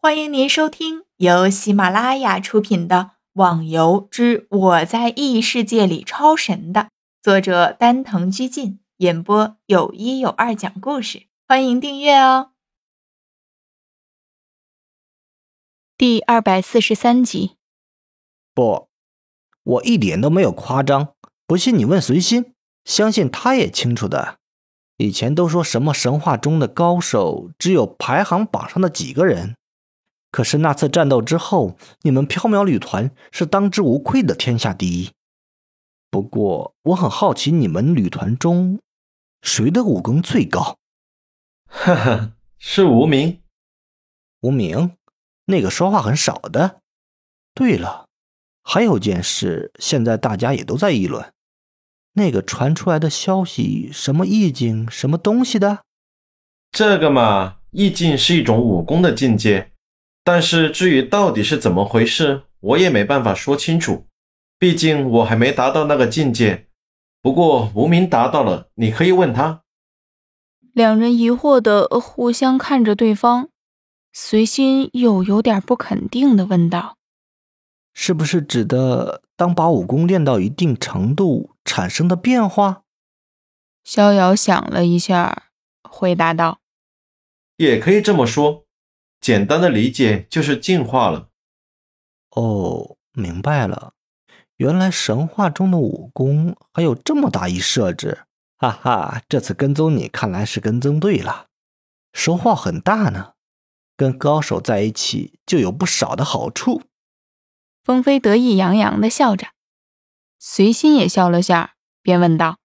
欢迎您收听由喜马拉雅出品的《网游之我在异世界里超神》的作者丹藤居进演播，有一有二讲故事。欢迎订阅哦。第二百四十三集。不，我一点都没有夸张。不信你问随心，相信他也清楚的。以前都说什么神话中的高手只有排行榜上的几个人。可是那次战斗之后，你们缥缈旅团是当之无愧的天下第一。不过我很好奇，你们旅团中谁的武功最高？呵呵，是无名。无名，那个说话很少的。对了，还有件事，现在大家也都在议论，那个传出来的消息，什么意境，什么东西的？这个嘛，意境是一种武功的境界。但是至于到底是怎么回事，我也没办法说清楚，毕竟我还没达到那个境界。不过无名达到了，你可以问他。两人疑惑的互相看着对方，随心又有点不肯定的问道：“是不是指的当把武功练到一定程度产生的变化？”逍遥想了一下，回答道：“也可以这么说。”简单的理解就是进化了。哦，明白了，原来神话中的武功还有这么大一设置，哈哈！这次跟踪你，看来是跟踪对了，收获很大呢。跟高手在一起就有不少的好处。风飞得意洋洋的笑着，随心也笑了下，便问道：“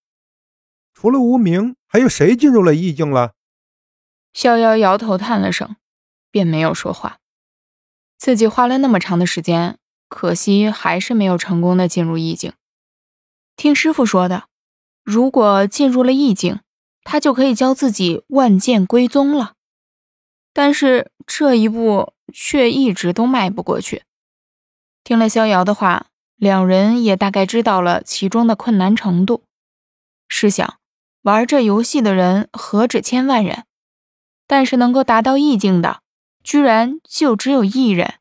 除了无名，还有谁进入了意境了？”逍遥摇头叹了声。便没有说话。自己花了那么长的时间，可惜还是没有成功的进入意境。听师傅说的，如果进入了意境，他就可以教自己万剑归宗了。但是这一步却一直都迈不过去。听了逍遥的话，两人也大概知道了其中的困难程度。试想，玩这游戏的人何止千万人，但是能够达到意境的。居然就只有一人，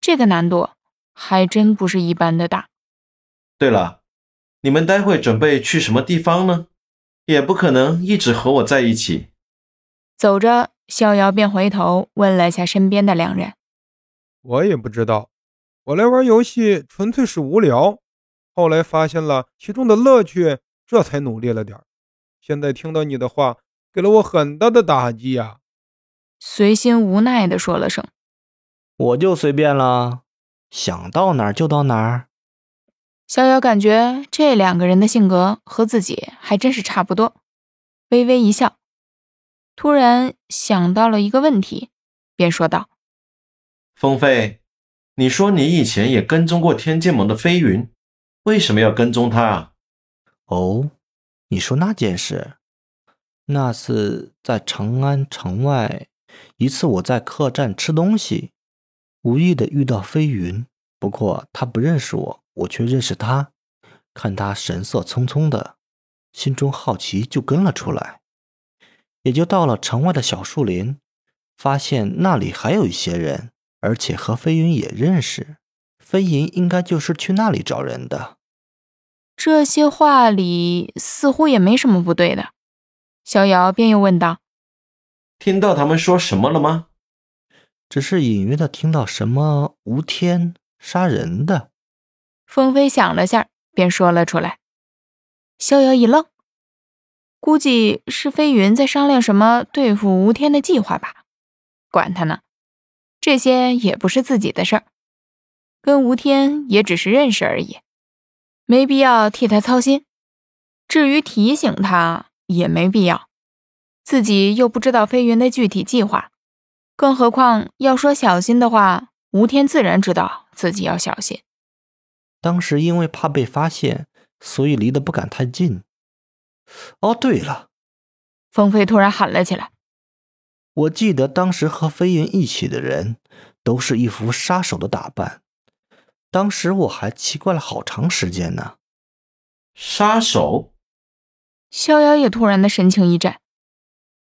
这个难度还真不是一般的大。对了，你们待会准备去什么地方呢？也不可能一直和我在一起。走着，逍遥便回头问了下身边的两人：“我也不知道，我来玩游戏纯粹是无聊，后来发现了其中的乐趣，这才努力了点现在听到你的话，给了我很大的打击呀。”随心无奈地说了声：“我就随便了，想到哪儿就到哪儿。”逍遥感觉这两个人的性格和自己还真是差不多，微微一笑，突然想到了一个问题，便说道：“风飞，你说你以前也跟踪过天剑盟的飞云，为什么要跟踪他啊？”“哦，你说那件事，那次在长安城外。”一次，我在客栈吃东西，无意的遇到飞云。不过他不认识我，我却认识他。看他神色匆匆的，心中好奇，就跟了出来。也就到了城外的小树林，发现那里还有一些人，而且和飞云也认识。飞云应该就是去那里找人的。这些话里似乎也没什么不对的。逍遥便又问道。听到他们说什么了吗？只是隐约的听到什么吴天杀人的。风飞想了下，便说了出来。逍遥一愣，估计是飞云在商量什么对付吴天的计划吧。管他呢，这些也不是自己的事儿，跟吴天也只是认识而已，没必要替他操心。至于提醒他，也没必要。自己又不知道飞云的具体计划，更何况要说小心的话，吴天自然知道自己要小心。当时因为怕被发现，所以离得不敢太近。哦，对了，风飞突然喊了起来：“我记得当时和飞云一起的人，都是一副杀手的打扮。当时我还奇怪了好长时间呢。”杀手？逍遥也突然的神情一震。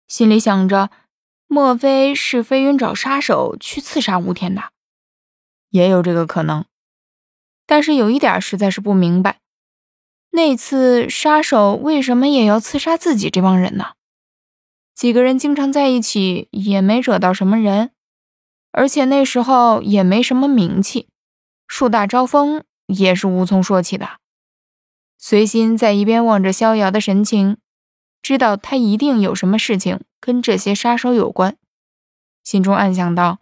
心里想着，莫非是飞云找杀手去刺杀吴天的？也有这个可能。但是有一点实在是不明白，那次杀手为什么也要刺杀自己这帮人呢？几个人经常在一起，也没惹到什么人，而且那时候也没什么名气，树大招风也是无从说起的。随心在一边望着逍遥的神情，知道他一定有什么事情跟这些杀手有关，心中暗想道：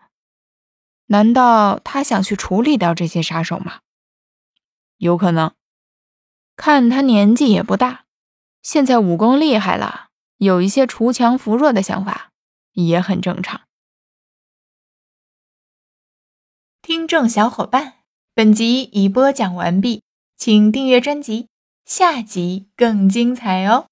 难道他想去处理掉这些杀手吗？有可能，看他年纪也不大，现在武功厉害了，有一些锄强扶弱的想法也很正常。听众小伙伴，本集已播讲完毕，请订阅专辑，下集更精彩哦。